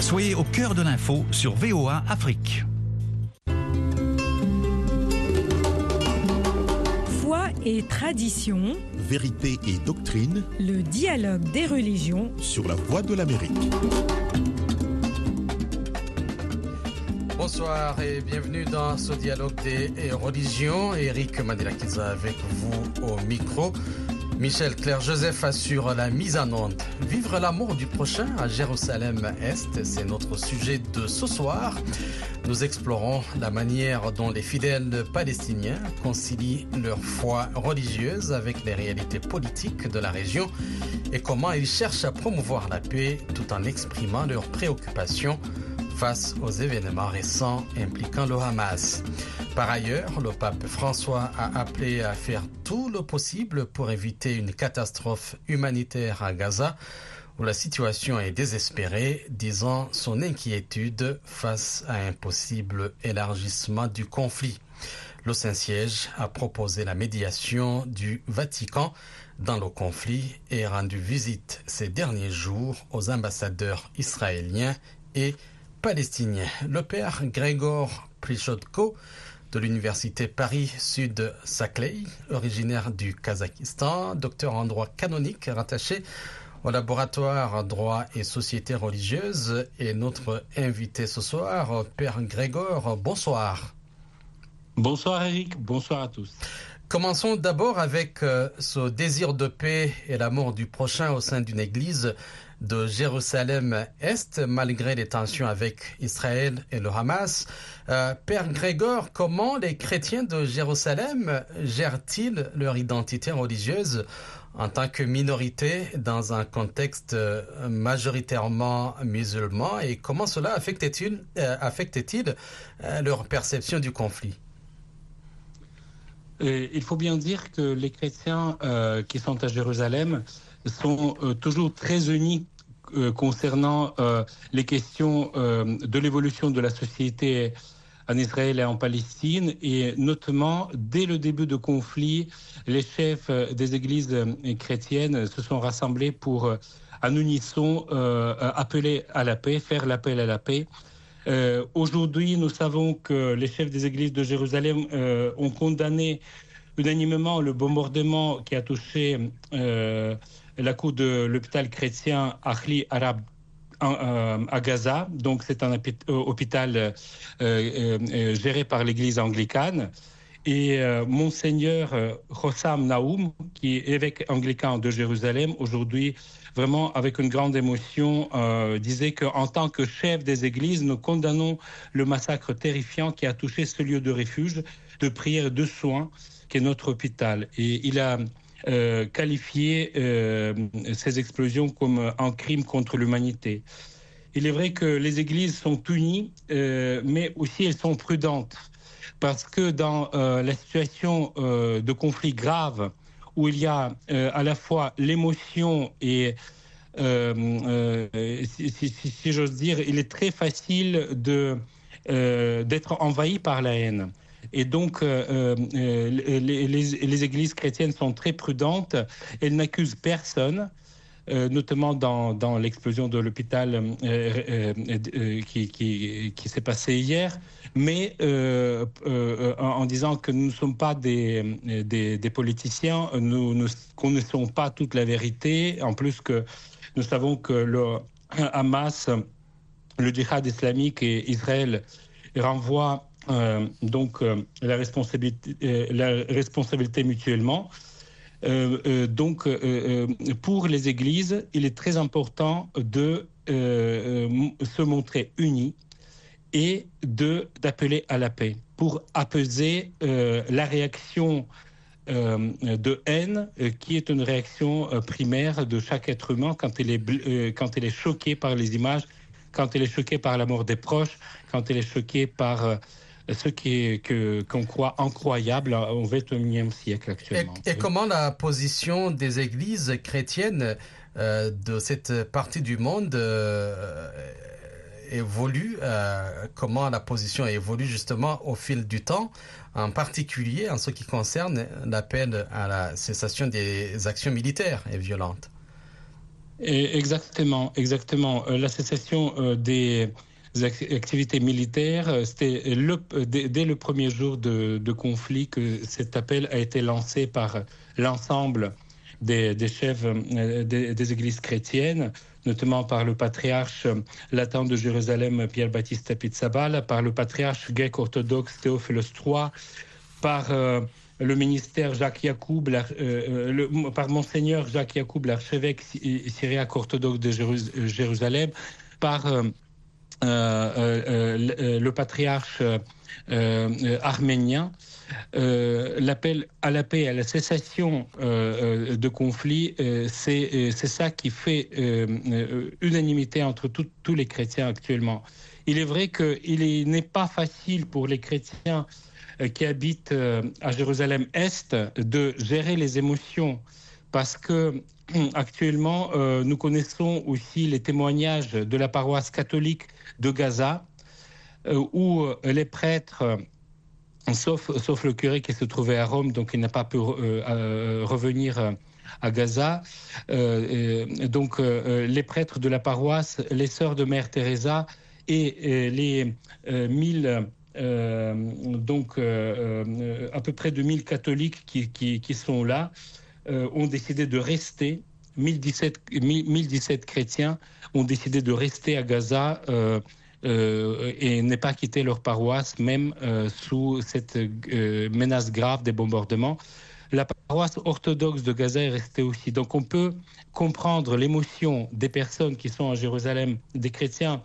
Soyez au cœur de l'info sur VOA Afrique. Foi et tradition, Vérité et doctrine le dialogue des religions. sur la voie de l'Amérique. Bonsoir et bienvenue dans ce dialogue des religions. Eric Madilakiza avec vous au micro. Michel Claire Joseph assure la mise en onde. Vivre l'amour du prochain à Jérusalem-Est, c'est notre sujet de ce soir. Nous explorons la manière dont les fidèles palestiniens concilient leur foi religieuse avec les réalités politiques de la région et comment ils cherchent à promouvoir la paix tout en exprimant leurs préoccupations face aux événements récents impliquant le Hamas. Par ailleurs, le pape François a appelé à faire tout le possible pour éviter une catastrophe humanitaire à Gaza, où la situation est désespérée, disant son inquiétude face à un possible élargissement du conflit. Le Saint-Siège a proposé la médiation du Vatican dans le conflit et rendu visite ces derniers jours aux ambassadeurs israéliens et palestinien. Le père Grégor Prichodko de l'université Paris-Sud-Saclay, originaire du Kazakhstan, docteur en droit canonique rattaché au laboratoire droit et société religieuse est notre invité ce soir. Père Grégor, bonsoir. Bonsoir Eric, bonsoir à tous. Commençons d'abord avec euh, ce désir de paix et l'amour du prochain au sein d'une église de Jérusalem-Est, malgré les tensions avec Israël et le Hamas. Euh, Père Grégor, comment les chrétiens de Jérusalem gèrent-ils leur identité religieuse en tant que minorité dans un contexte euh, majoritairement musulman? Et comment cela affecte-t-il euh, leur perception du conflit? Euh, il faut bien dire que les chrétiens qui sont à Jérusalem sont toujours très unis euh, concernant euh, les questions euh, de l'évolution de la société en Israël et en Palestine, et notamment dès le début de conflit, les chefs des églises chrétiennes se sont rassemblés pour, en unisson, appeler à la paix, faire l'appel à la paix. Aujourd'hui, nous savons que les chefs des églises de Jérusalem ont condamné unanimement le bombardement qui a touché la cour de l'hôpital chrétien Ahli Arab euh, à Gaza. Donc, c'est un euh, hôpital euh, géré par l'église anglicane. Et Monseigneur Hossam Naoum, qui est évêque anglican de Jérusalem, aujourd'hui, vraiment avec une grande émotion, disait qu'en tant que chef des églises, nous condamnons le massacre terrifiant qui a touché ce lieu de refuge, de prière de soins, qui est notre hôpital. Et il a euh, qualifié euh, ces explosions comme un crime contre l'humanité. Il est vrai que les églises sont unies, euh, mais aussi elles sont prudentes parce que dans euh, la situation euh, de conflit grave où il y a à la fois l'émotion et si, si- j'ose dire, il est très facile d'être envahi par la haine. Et donc, euh, euh, les, les- églises chrétiennes sont très prudentes. Elles n'accusent personne. euh, notamment dans, l'explosion de l'hôpital euh, euh, euh, qui, s'est passée hier, mais euh, euh, en, disant que nous ne sommes pas des politiciens, nous ne connaissons pas toute la vérité, en plus que nous savons que le Hamas, le djihad islamique et Israël renvoient euh, donc euh, la, responsabilité, euh, la responsabilité mutuellement. Donc, pour les églises, il est très important de se montrer unis et de d'appeler à la paix pour apaiser la réaction de haine qui est une réaction primaire de chaque être humain quand il est quand il est choqué par les images, quand il est choqué par la mort des proches, quand il est choqué par ce qui est que qu'on croit incroyable au XXIe siècle Et, actuellement. et comment la position des églises chrétiennes euh, de cette partie du monde euh, évolue euh, Comment la position évolue justement au fil du temps, en particulier en ce qui concerne l'appel à la cessation des actions militaires et violentes? Exactement, exactement. La cessation des activités militaires, c'était dès, le premier jour de, conflit que cet appel a été lancé par l'ensemble des, chefs des, églises chrétiennes notamment par le patriarche latin de Jérusalem Pierre-Baptiste Pizzabal, par le patriarche grec orthodoxe Théophilus III, par euh, le ministère Jacques Yacoub, euh, euh, par Monseigneur Jacques Yacoub, l'archevêque syriaque orthodoxe de Jérusalem, par le patriarche arménien. Euh, l'appel à la paix, à la cessation euh, euh, de conflits, c'est ça qui fait unanimité entre tous les chrétiens actuellement. Il est vrai qu'il n'est pas facile pour les chrétiens qui habitent à Jérusalem-Est de gérer les émotions parce que actuellement, nous connaissons aussi les témoignages de la paroisse catholique de Gaza, où les prêtres sauf, sauf le curé qui se trouvait à Rome, donc il n'a pas pu euh, euh, revenir euh, à Gaza. donc les prêtres de la paroisse, les sœurs de Mère Teresa et les mille donc à peu près de 1000 catholiques qui sont là ont décidé de rester. 1017, 1017 chrétiens ont décidé de rester à Gaza euh, et n'est pas quitté leur paroisse, même euh, sous cette euh, menace grave des bombardements. La paroisse orthodoxe de Gaza est restée aussi. Donc on peut comprendre l'émotion des personnes qui sont à Jérusalem, des chrétiens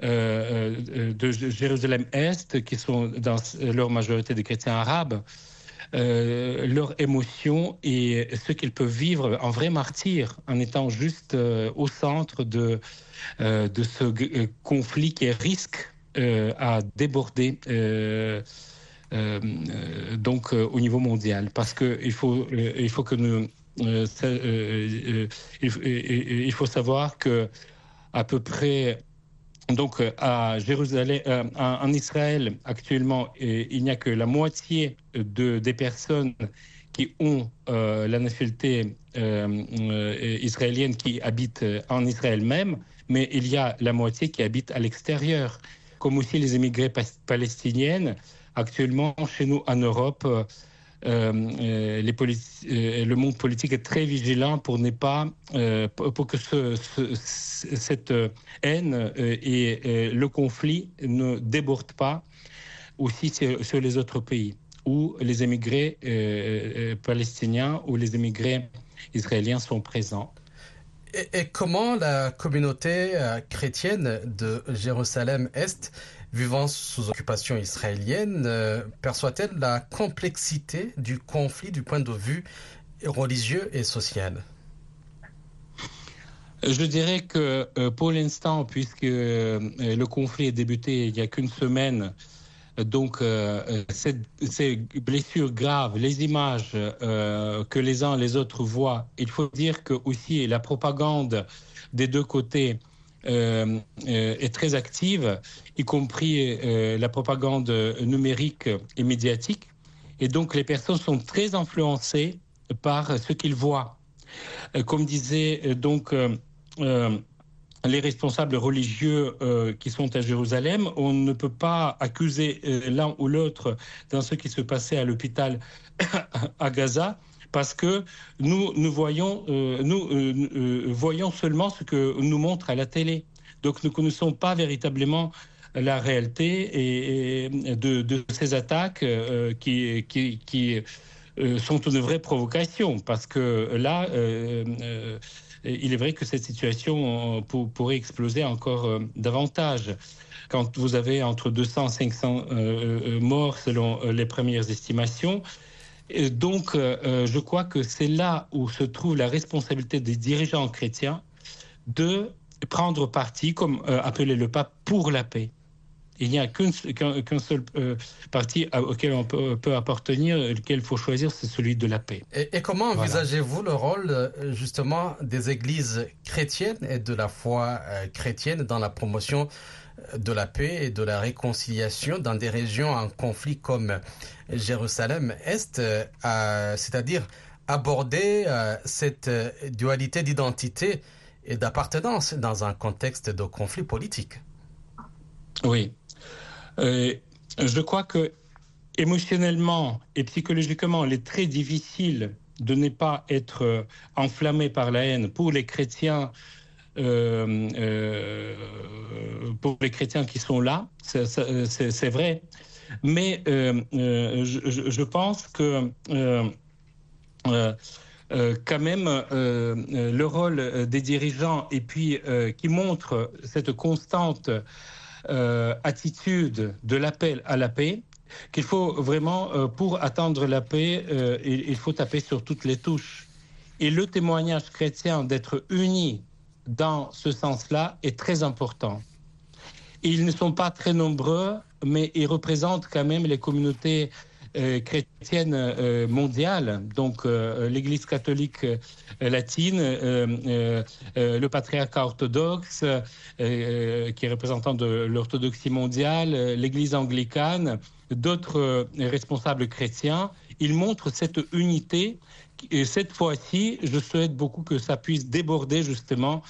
de Jérusalem-Est, qui sont dans leur majorité des chrétiens arabes, leur émotion et ce qu'ils peuvent vivre en vrai martyr, en étant juste au centre de, euh, de ce euh, conflit qui risque euh, à déborder donc au niveau mondial. Parce qu'il faut, il faut que nous il, faut savoir que à peu près donc à Jérusalem, en Israël actuellement, il n'y a que la moitié de, des personnes qui ont la nationalité israélienne qui habitent en Israël même mais il y a la moitié qui habite à l'extérieur, comme aussi les émigrés palestiniennes. Actuellement, chez nous en Europe, euh, euh, euh, le monde politique est très vigilant pour pas pour que ce, cette haine et le conflit ne débordent pas aussi sur, les autres pays où les émigrés palestiniens ou les émigrés israéliens sont présents. Et, comment la communauté chrétienne de Jérusalem-Est, vivant sous occupation israélienne, euh, perçoit-elle la complexité du conflit du point de vue religieux et social? Je dirais que euh, pour l'instant, puisque le conflit est débuté il n'y a qu'une semaine, donc, euh, ces, blessures graves, les images euh, que les uns et les autres voient, il faut dire que aussi la propagande des deux côtés euh, est très active, y compris la propagande numérique et médiatique. Et donc, les personnes sont très influencées par ce qu'ils voient. comme disait donc les responsables religieux euh, qui sont à Jérusalem, on ne peut pas accuser euh, l'un ou l'autre dans ce qui se passait à l'hôpital à Gaza, parce que nous, nous, voyons, euh, nous voyons seulement ce que nous montre à la télé. Donc nous ne connaissons pas véritablement la réalité et, de, ces attaques qui, qui, qui sont une vraie provocation, parce que là il est vrai que cette situation euh, pourrait exploser encore euh, davantage. Quand vous avez entre 200 et 500 euh, morts selon les premières estimations, donc, je crois que c'est là où se trouve la responsabilité des dirigeants chrétiens de prendre parti, comme appelait le pape, pour la paix. Il n'y a qu'un seul euh, parti auquel on peut, appartenir, lequel il faut choisir, c'est celui de la paix. Et, comment envisagez-vous le rôle euh, justement des églises chrétiennes et de la foi euh, chrétienne dans la promotion de la paix et de la réconciliation dans des régions en conflit comme Jérusalem-Est, c'est-à-dire aborder cette dualité d'identité et d'appartenance dans un contexte de conflit politique. Oui. Euh, je crois que émotionnellement et psychologiquement, il est très difficile de ne pas être euh, enflammé par la haine pour les chrétiens. Euh, euh, pour les chrétiens qui sont là, c'est vrai. Mais euh, je, pense que quand même le rôle des dirigeants et puis qui montre cette constante attitude de l'appel à la paix, qu'il faut vraiment, pour attendre la paix, il, il, faut taper sur toutes les touches. Et le témoignage chrétien d'être unis dans ce sens-là est très important. Ils ne sont pas très nombreux, mais ils représentent quand même les communautés euh, chrétiennes euh, mondiales, donc euh, l'Église catholique latine, le patriarcat orthodoxe, qui est représentant de l'orthodoxie mondiale, l'Église anglicane, d'autres responsables chrétiens. Ils montrent cette unité. Et cette fois-ci, je souhaite beaucoup que ça puisse déborder justement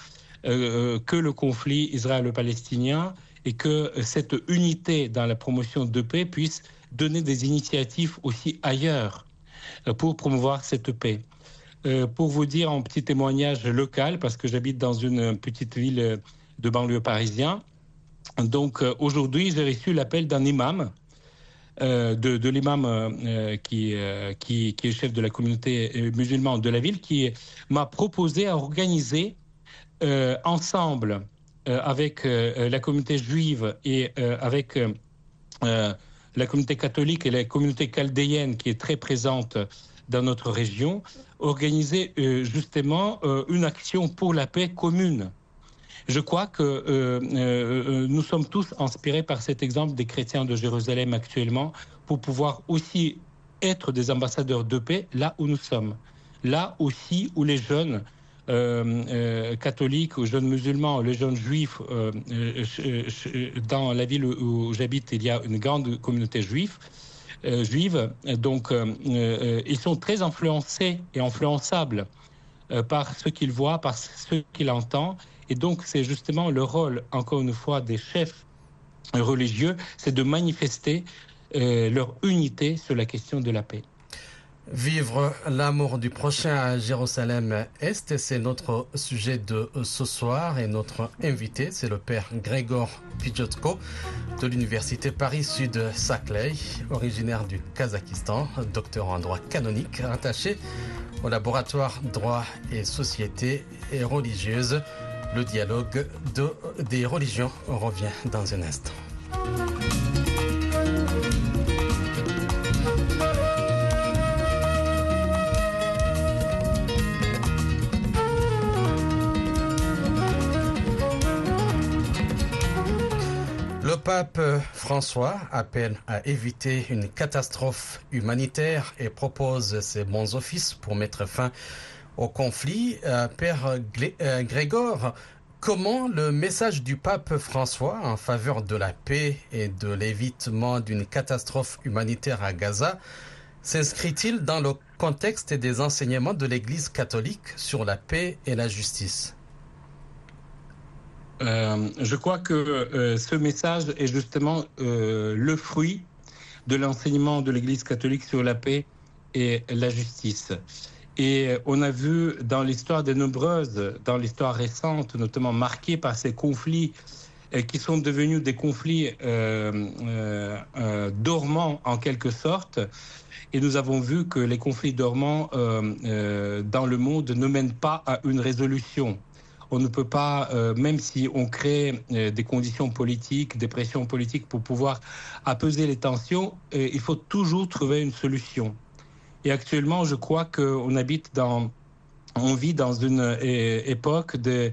que le conflit israélo-palestinien et que cette unité dans la promotion de paix puisse donner des initiatives aussi ailleurs pour promouvoir cette paix. Euh, pour vous dire un petit témoignage local, parce que j'habite dans une petite ville de banlieue parisien, donc euh, aujourd'hui j'ai reçu l'appel d'un imam, euh, de, de l'imam euh, qui, qui, qui, est chef de la communauté musulmane de la ville, qui m'a proposé à organiser ensemble avec la communauté juive et avec la communauté catholique et la communauté chaldéenne qui est très présente dans notre région, organiser euh, justement euh, une action pour la paix commune. Je crois que euh, euh nous sommes tous inspirés par cet exemple des chrétiens de Jérusalem actuellement pour pouvoir aussi être des ambassadeurs de paix là où nous sommes, là aussi où les jeunes euh, euh, catholiques, aux jeunes musulmans, les jeunes juifs. Euh, dans la ville où, j'habite, il y a une grande communauté juive. Euh, juive. Donc, euh, euh, ils sont très influencés et influençables par ce qu'ils voient, par ce qu'ils entendent. Et donc, c'est justement le rôle, encore une fois, des chefs religieux, c'est de manifester leur unité sur la question de la paix. Vivre l'amour du prochain à Jérusalem-Est, c'est notre sujet de ce soir et notre invité, c'est le père Grégor Pijotko de l'université Paris-Sud-Saclay, originaire du Kazakhstan, docteur en droit canonique, rattaché au laboratoire droit et société et religieuse. Le dialogue de, des religions revient dans un instant. Le pape François appelle à éviter une catastrophe humanitaire et propose ses bons offices pour mettre fin au conflit. Euh, Père Grégor, comment le message du pape François en faveur de la paix et de l'évitement d'une catastrophe humanitaire à Gaza s'inscrit-il dans le contexte des enseignements de l'Église catholique sur la paix et la justice? Euh, je crois que euh, ce message est justement euh, le fruit de l'enseignement de l'Église catholique sur la paix et la justice. Et on a vu dans l'histoire des nombreuses, dans l'histoire récente, notamment marquée par ces conflits qui sont devenus des conflits dormants en quelque sorte. Et nous avons vu que les conflits dormants dans le monde ne mènent pas à une résolution on ne peut pas, euh, même si on crée euh, des conditions politiques, des pressions politiques pour pouvoir apaiser les tensions, euh, il faut toujours trouver une solution. Et actuellement, je crois qu'on habite dans, on vit dans une époque de,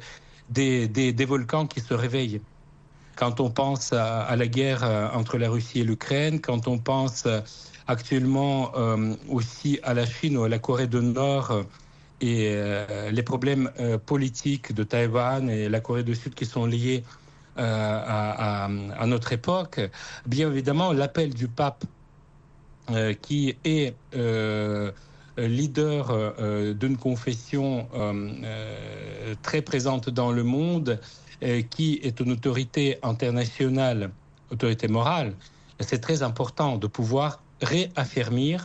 des, des, des volcans qui se réveillent. Quand on pense à, la guerre entre la Russie et l'Ukraine, quand on pense actuellement euh, aussi à la Chine ou à la Corée du Nord et euh, les problèmes euh, politiques de Taïwan et la Corée du Sud qui sont liés euh, à, notre époque, bien évidemment, l'appel du pape qui est leader d'une confession très présente dans le monde, qui est une autorité internationale, autorité morale, c'est très important de pouvoir réaffirmer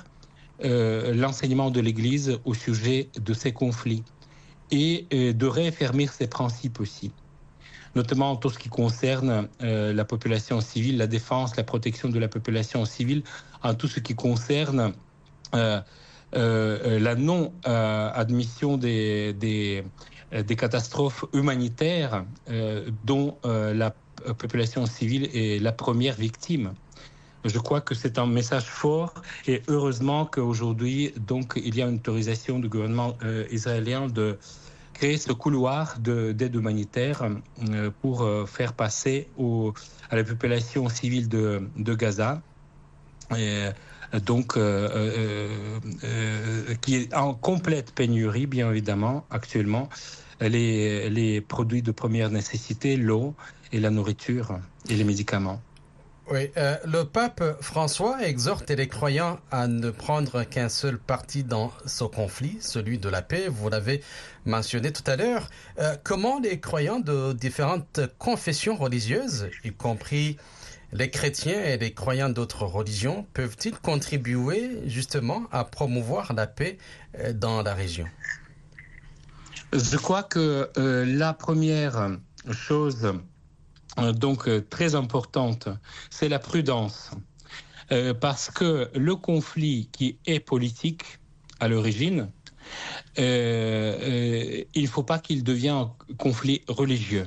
l'enseignement de l'Église au sujet de ces conflits et de réaffirmer ses principes aussi notamment tout ce qui concerne euh, la population civile, la défense, la protection de la population civile, en tout ce qui concerne euh, euh, la non-admission des, des, des, catastrophes humanitaires dont la population civile est la première victime. Je crois que c'est un message fort et heureusement qu'aujourd'hui, donc, il y a une autorisation du gouvernement israélien de créer ce couloir d'aide humanitaire euh, pour euh, faire passer au, à la population civile de, Gaza. Et, donc, euh, qui est en complète pénurie, bien évidemment, actuellement, les, les produits de première nécessité, l'eau et la nourriture et les médicaments. Oui, euh, le pape François exhorte les croyants à ne prendre qu'un seul parti dans ce conflit, celui de la paix. Vous l'avez mentionné tout à l'heure. Euh, comment les croyants de différentes confessions religieuses, y compris les chrétiens et les croyants d'autres religions, peuvent-ils contribuer justement à promouvoir la paix euh, dans la région? Je crois que la première chose euh, donc euh, très importante, c'est la prudence. Euh, parce que le conflit qui est politique à l'origine, il ne faut pas qu'il devienne un conflit religieux.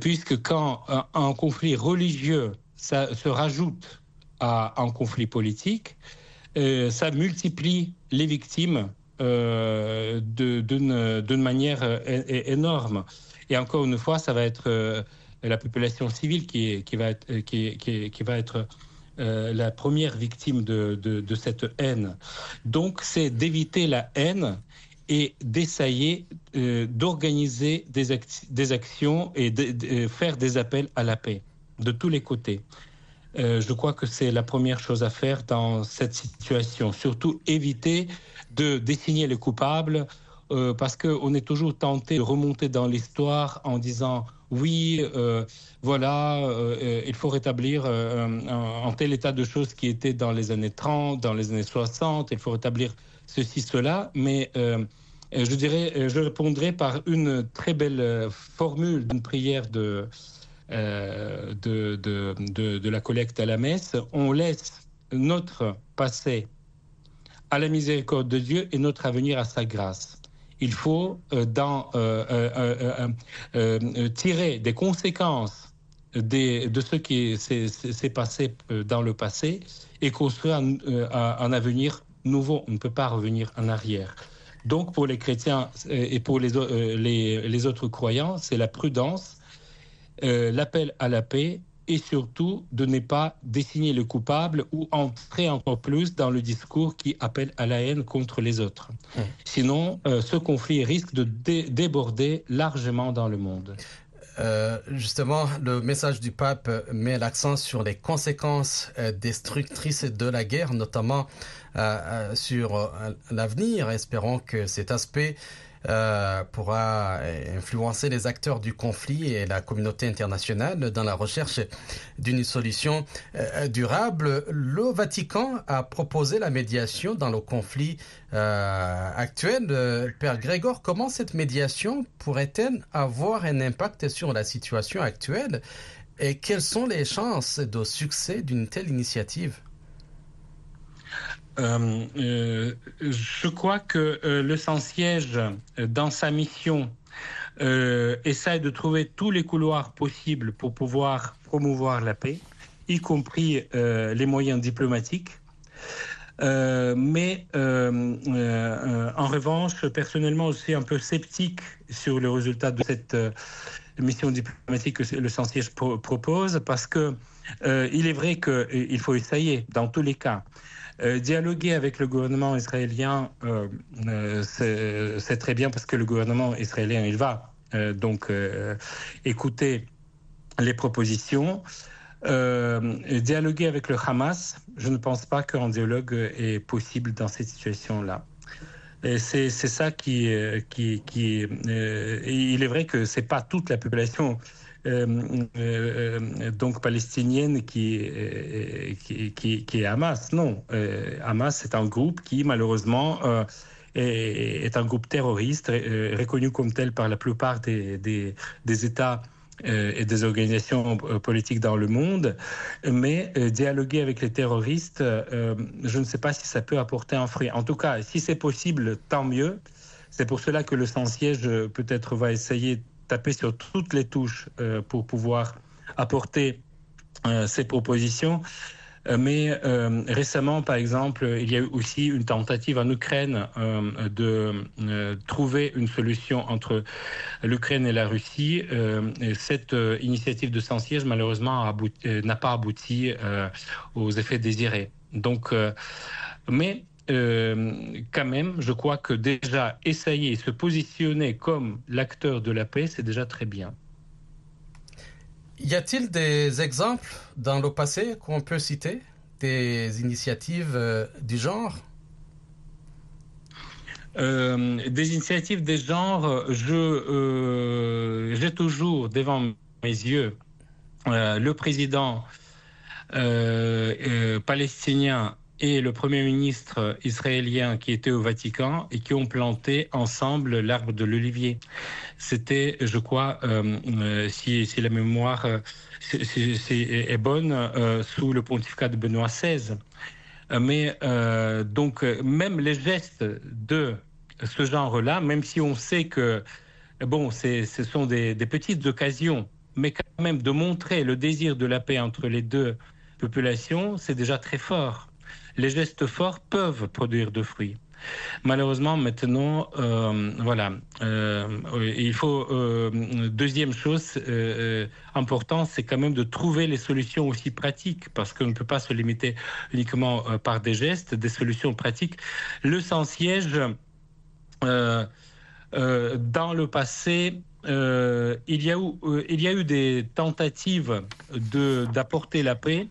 puisque quand un, conflit religieux se rajoute à un conflit politique, ça multiplie les victimes d'une manière énorme. Et encore une fois, ça va être la population civile qui, va être, euh, euh, la première victime de, cette haine. Donc, c'est d'éviter la haine et d'essayer euh, d'organiser des, des, actions et de, faire des appels à la paix de tous les côtés. je crois que c'est la première chose à faire dans cette situation. Surtout éviter de désigner les coupables parce qu'on est toujours tenté de remonter dans l'histoire en disant oui, euh, voilà, euh, il faut rétablir euh, un, tel état de choses qui était dans les années 30, dans les années 60, il faut rétablir ceci, cela, mais je dirais, je répondrai par une très belle formule d'une prière de, de, de, de la collecte à la messe. On laisse notre passé à la miséricorde de Dieu et notre avenir à sa grâce il faut euh, euh, euh, tirer des conséquences de ce qui s'est passé dans le passé et construire un, avenir nouveau. On ne peut pas revenir en arrière. Donc pour les chrétiens et pour les autres croyants, c'est la prudence, l'appel à la paix et surtout de ne pas désigner le coupable ou entrer encore plus dans le discours qui appelle à la haine contre les autres. Mmh. Sinon, euh, ce conflit risque de déborder largement dans le monde. Euh, justement, le message du pape met l'accent sur les conséquences euh, destructrices de la guerre, notamment sur l'avenir. Espérons que cet aspect euh, pourra influencer les acteurs du conflit et la communauté internationale dans la recherche d'une solution euh, durable. Le Vatican a proposé la médiation dans le conflit euh, actuel. Père Grégor, comment cette médiation pourrait-elle avoir un impact sur la situation actuelle et quelles sont les chances de succès d'une telle initiative? Euh, euh, je crois que euh, le Saint-Siège, dans sa mission, essaie de trouver tous les couloirs possibles pour pouvoir promouvoir la paix, y compris les moyens diplomatiques. mais en revanche, personnellement, je suis un peu sceptique sur le résultat de cette mission diplomatique que le Saint-Siège propose, parce que il est vrai qu'il faut essayer dans tous les cas. Euh, dialoguer avec le gouvernement israélien, euh, euh, c'est très bien parce que le gouvernement israélien, il va donc écouter les propositions. dialoguer avec le Hamas, je ne pense pas qu'un dialogue est possible dans cette situation-là. c'est ça qui, qui, qui il est vrai que c'est pas toute la population donc palestinienne qui, qui, qui, est Hamas. Non, Hamas c'est un groupe qui malheureusement est, un groupe terroriste reconnu comme tel par la plupart des, des, des États euh, et des organisations euh, politiques dans le monde, mais euh, dialoguer avec les terroristes, je ne sais pas si ça peut apporter un fruit. En tout cas, si c'est possible, tant mieux. C'est pour cela que le sans-siège peut-être va essayer taper sur toutes les touches pour pouvoir apporter ses propositions. Euh, mais euh, récemment, par exemple, il y a eu aussi une tentative en Ukraine euh, de trouver une solution entre l'Ukraine et la Russie. cette initiative de sans-siège, malheureusement, n'a pas abouti aux effets désirés. Donc, mais quand même, je crois que déjà essayer, se positionner comme l'acteur de la paix, c'est déjà très bien. Y a-t-il des exemples dans le passé qu'on peut citer, des initiatives euh, du genre? Euh, des initiatives des genres, je euh, j'ai toujours devant mes yeux le président palestinien et le Premier ministre israélien qui étaient au Vatican et qui ont planté ensemble l'arbre de l'olivier. C'était, je crois, euh, euh, si, la mémoire euh, est, bonne, sous le pontificat de Benoît XVI. Mais donc, même les gestes de ce genre-là, même si on sait que, bon, ce sont des petites occasions, mais quand même de montrer le désir de la paix entre les deux populations, c'est déjà très fort les gestes forts peuvent produire de fruits. Malheureusement, maintenant, euh, voilà, euh, il faut euh, deuxième chose importante, c'est quand même de trouver les solutions aussi pratiques, parce qu'on ne peut pas se limiter uniquement par des gestes, des solutions pratiques. Le sans-siège, dans le passé, il, y a eu, il y a eu des tentatives d'apporter la paix,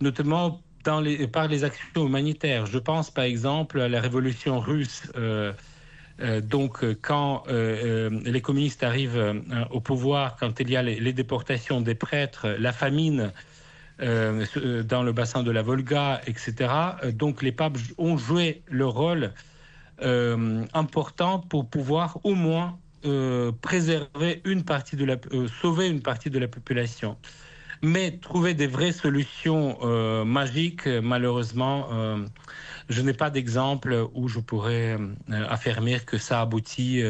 notamment par les actions humanitaires. Je pense par exemple à la révolution russe. Euh, euh, donc, quand euh, les communistes arrivent au pouvoir, quand il y a les, déportations des prêtres, la famine dans le bassin de la Volga, etc. Donc, les papes ont joué le rôle important pour pouvoir au moins préserver une partie de la, sauver une partie de la population. Mais trouver des vraies solutions euh, magiques, malheureusement, euh, je n'ai pas d'exemple où je pourrais euh, affirmer que ça aboutit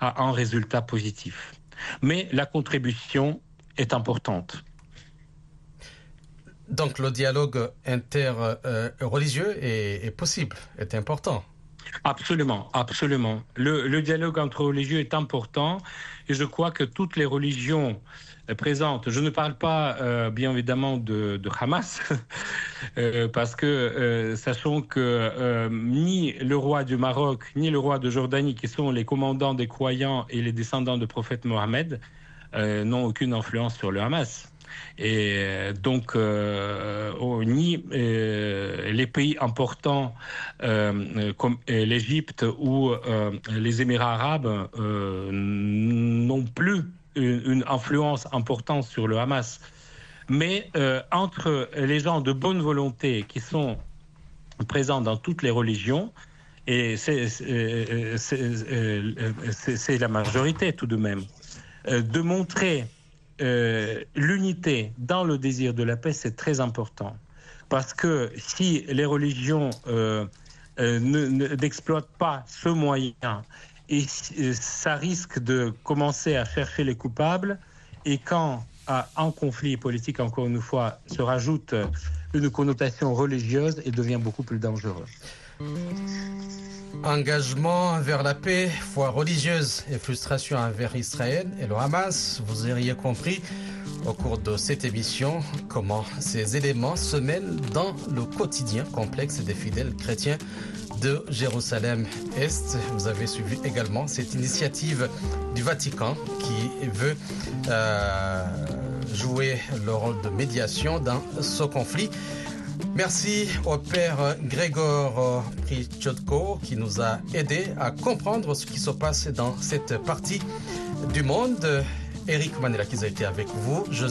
à un résultat positif. Mais la contribution est importante. Donc le dialogue interreligieux est, est possible, est important. Absolument, absolument. Le, le, dialogue entre religieux est important et je crois que toutes les religions présente. Je ne parle pas, euh, bien évidemment, de, Hamas, euh, parce que euh, sachons que ni le roi du Maroc, ni le roi de Jordanie, qui sont les commandants des croyants et les descendants du prophète Mohammed, n'ont aucune influence sur le Hamas. Et donc, ni les pays importants comme l'Égypte ou les Émirats arabes n'ont plus une, influence importante sur le Hamas. Mais euh, entre les gens de bonne volonté qui sont présents dans toutes les religions, et c'est euh, euh, la majorité tout de même, de montrer l'unité dans le désir de la paix, c'est très important. Parce que si les religions n'exploitent pas ce moyen et ça risque de commencer à chercher les coupables. Et quand à un conflit politique, encore une fois, se rajoute une connotation religieuse, il devient beaucoup plus dangereux. Engagement vers la paix, foi religieuse et frustration envers Israël et le Hamas, vous auriez compris au cours de cette émission comment ces éléments se mêlent dans le quotidien complexe des fidèles chrétiens de Jérusalem-Est. Vous avez suivi également cette initiative du Vatican qui veut euh, jouer le rôle de médiation dans ce conflit. Merci au père Grégor Prichotko qui nous a aidé à comprendre ce qui se passe dans cette partie du monde. Eric Manela qui a été avec vous. José